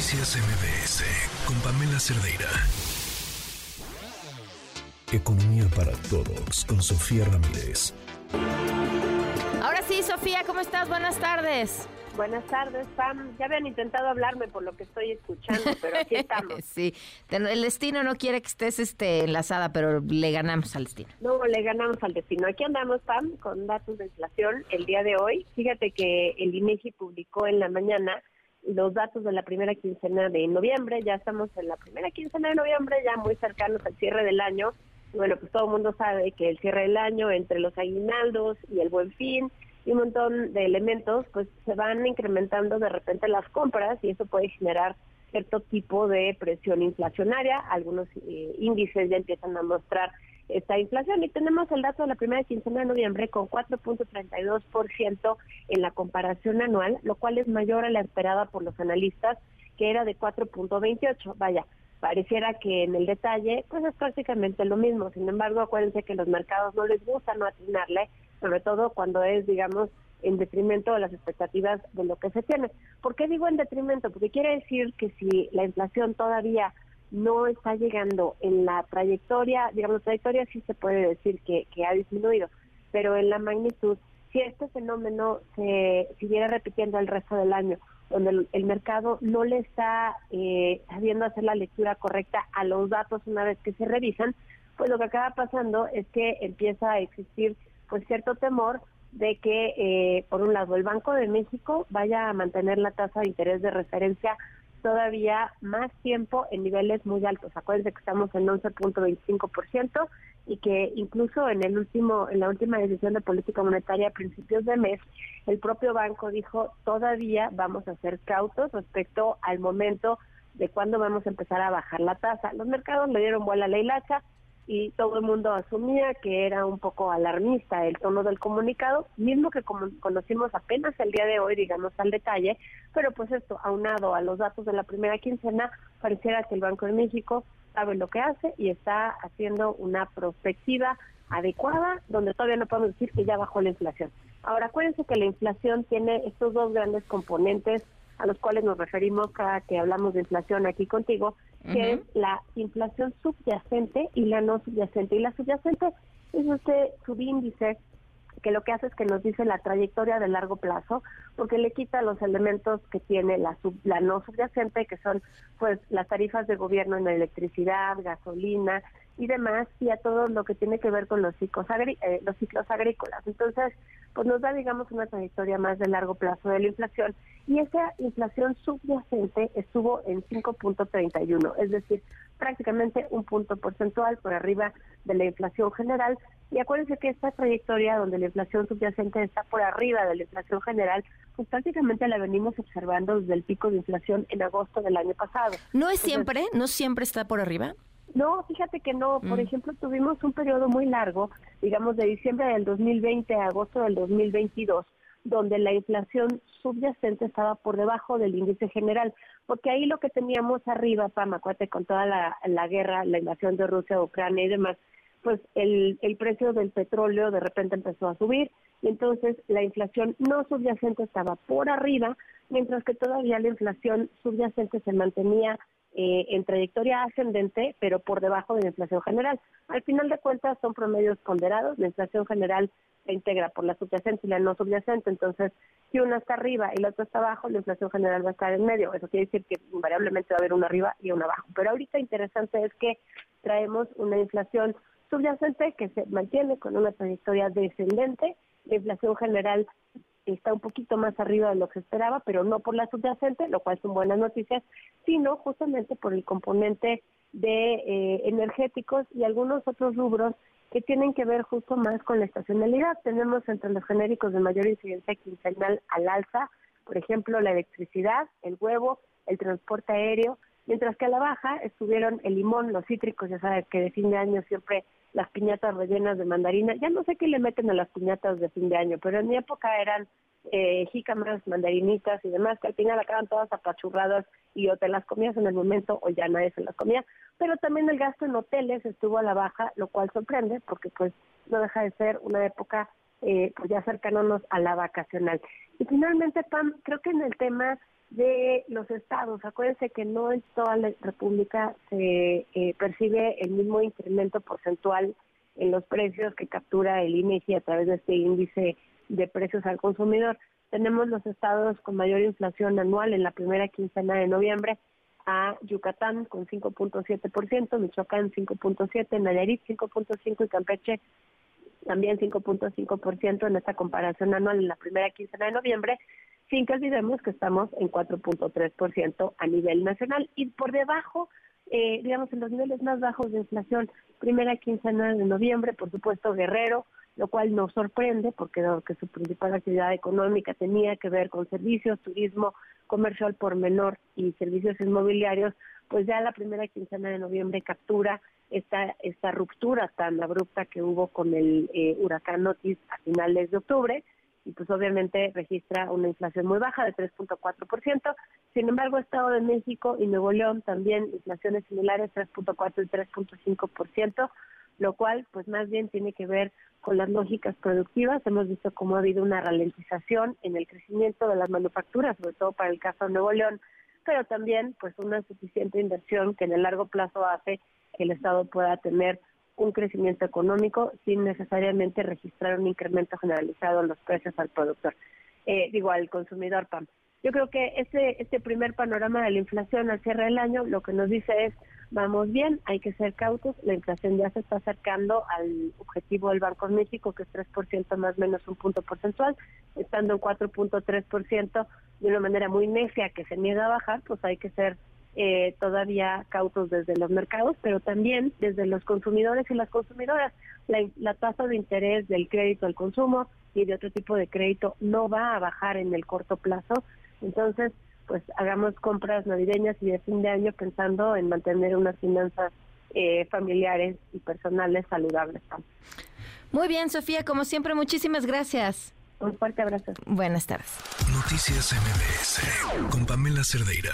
Noticias MBS con Pamela Cerdeira. Economía para todos con Sofía Ramírez. Ahora sí, Sofía, ¿cómo estás? Buenas tardes. Buenas tardes, Pam. Ya habían intentado hablarme por lo que estoy escuchando, pero aquí estamos. sí, el destino no quiere que estés este, enlazada, pero le ganamos al destino. No, le ganamos al destino. Aquí andamos, Pam, con datos de inflación el día de hoy. Fíjate que el INEGI publicó en la mañana los datos de la primera quincena de noviembre. Ya estamos en la primera quincena de noviembre, ya muy cercanos al cierre del año. Bueno, pues todo el mundo sabe que el cierre del año entre los aguinaldos y el buen fin y un montón de elementos, pues se van incrementando de repente las compras y eso puede generar cierto tipo de presión inflacionaria. Algunos eh, índices ya empiezan a mostrar esta inflación y tenemos el dato de la primera quincena de noviembre con 4.32% en la comparación anual, lo cual es mayor a la esperada por los analistas, que era de 4.28. Vaya, pareciera que en el detalle pues es prácticamente lo mismo. Sin embargo, acuérdense que los mercados no les gusta no atinarle sobre todo cuando es, digamos, en detrimento de las expectativas de lo que se tiene. ¿Por qué digo en detrimento? Porque quiere decir que si la inflación todavía no está llegando en la trayectoria, digamos, la trayectoria sí se puede decir que, que ha disminuido, pero en la magnitud, si este fenómeno se siguiera repitiendo el resto del año, donde el, mercado no le está eh, sabiendo hacer la lectura correcta a los datos una vez que se revisan, pues lo que acaba pasando es que empieza a existir pues cierto temor de que, eh, por un lado, el Banco de México vaya a mantener la tasa de interés de referencia todavía más tiempo en niveles muy altos. Acuérdense que estamos en 11.25% y que incluso en el último en la última decisión de política monetaria a principios de mes, el propio banco dijo, "Todavía vamos a ser cautos respecto al momento de cuándo vamos a empezar a bajar la tasa." Los mercados le dieron vuela a la hilacha, y todo el mundo asumía que era un poco alarmista el tono del comunicado, mismo que como conocimos apenas el día de hoy, digamos al detalle, pero pues esto, aunado a los datos de la primera quincena, pareciera que el Banco de México sabe lo que hace y está haciendo una perspectiva adecuada, donde todavía no podemos decir que ya bajó la inflación. Ahora, acuérdense que la inflación tiene estos dos grandes componentes a los cuales nos referimos cada que hablamos de inflación aquí contigo, que es la inflación subyacente y la no subyacente. Y la subyacente es este subíndice que lo que hace es que nos dice la trayectoria de largo plazo, porque le quita los elementos que tiene la, la no subyacente, que son pues las tarifas de gobierno en electricidad, gasolina y demás, y a todo lo que tiene que ver con los ciclos, eh, los ciclos agrícolas. Entonces, pues nos da, digamos, una trayectoria más de largo plazo de la inflación, y esa inflación subyacente estuvo en 5.31, es decir, prácticamente un punto porcentual por arriba de la inflación general. Y acuérdense que esta trayectoria donde la inflación subyacente está por arriba de la inflación general, pues prácticamente la venimos observando desde el pico de inflación en agosto del año pasado. ¿No es siempre? ¿No siempre está por arriba? No, fíjate que no. Por mm. ejemplo, tuvimos un periodo muy largo, digamos de diciembre del 2020 a agosto del 2022, donde la inflación subyacente estaba por debajo del índice general, porque ahí lo que teníamos arriba, Pam, acuérdate con toda la, la guerra, la invasión de Rusia a Ucrania y demás, pues el, el precio del petróleo de repente empezó a subir y entonces la inflación no subyacente estaba por arriba, mientras que todavía la inflación subyacente se mantenía eh, en trayectoria ascendente, pero por debajo de la inflación general. Al final de cuentas son promedios ponderados, la inflación general se integra por la subyacente y la no subyacente, entonces si una está arriba y la otra está abajo, la inflación general va a estar en medio, eso quiere decir que invariablemente va a haber una arriba y una abajo. Pero ahorita interesante es que traemos una inflación subyacente que se mantiene con una trayectoria descendente, la inflación general está un poquito más arriba de lo que esperaba, pero no por la subyacente, lo cual son buenas noticias, sino justamente por el componente de eh, energéticos y algunos otros rubros que tienen que ver justo más con la estacionalidad. Tenemos entre los genéricos de mayor incidencia quincenal al alza, por ejemplo, la electricidad, el huevo, el transporte aéreo, mientras que a la baja estuvieron el limón, los cítricos, ya sabes que de fin de año siempre las piñatas rellenas de mandarina. Ya no sé qué le meten a las piñatas de fin de año, pero en mi época eran eh, jícamas, mandarinitas y demás, que al final acaban todas apachurradas y o te las comías en el momento o ya nadie se las comía. Pero también el gasto en hoteles estuvo a la baja, lo cual sorprende porque pues no deja de ser una época eh, pues ya cercanonos a la vacacional. Y finalmente, Pam, creo que en el tema de los estados. Acuérdense que no en toda la República se eh, percibe el mismo incremento porcentual en los precios que captura el INEGI a través de este índice de precios al consumidor. Tenemos los estados con mayor inflación anual en la primera quincena de noviembre a Yucatán con 5.7%, Michoacán 5.7%, Nayarit 5.5% y Campeche también 5.5% en esta comparación anual en la primera quincena de noviembre, sin que olvidemos que estamos en 4.3% a nivel nacional y por debajo, eh, digamos, en los niveles más bajos de inflación, primera quincena de noviembre, por supuesto, Guerrero, lo cual nos sorprende porque dado que su principal actividad económica tenía que ver con servicios, turismo, comercio al por menor y servicios inmobiliarios, pues ya la primera quincena de noviembre captura esta, esta ruptura tan abrupta que hubo con el eh, huracán Otis a finales de octubre y pues obviamente registra una inflación muy baja de 3.4%. Sin embargo, Estado de México y Nuevo León también inflaciones similares 3.4 y 3.5%, lo cual pues más bien tiene que ver con las lógicas productivas. Hemos visto cómo ha habido una ralentización en el crecimiento de las manufacturas, sobre todo para el caso de Nuevo León, pero también pues una suficiente inversión que en el largo plazo hace que el Estado pueda tener un crecimiento económico sin necesariamente registrar un incremento generalizado en los precios al productor, eh, digo al consumidor PAM. Yo creo que este, este primer panorama de la inflación al cierre del año lo que nos dice es, vamos bien, hay que ser cautos, la inflación ya se está acercando al objetivo del Banco de México, que es 3% más o menos un punto porcentual, estando en 4.3% de una manera muy necia que se niega a bajar, pues hay que ser eh, todavía cautos desde los mercados, pero también desde los consumidores y las consumidoras. La, tasa de interés del crédito al consumo y de otro tipo de crédito no va a bajar en el corto plazo. Entonces, pues hagamos compras navideñas y de fin de año pensando en mantener unas finanzas eh, familiares y personales saludables. Muy bien, Sofía, como siempre, muchísimas gracias. Un fuerte abrazo. Buenas tardes. Noticias MBS con Pamela Cerdeira.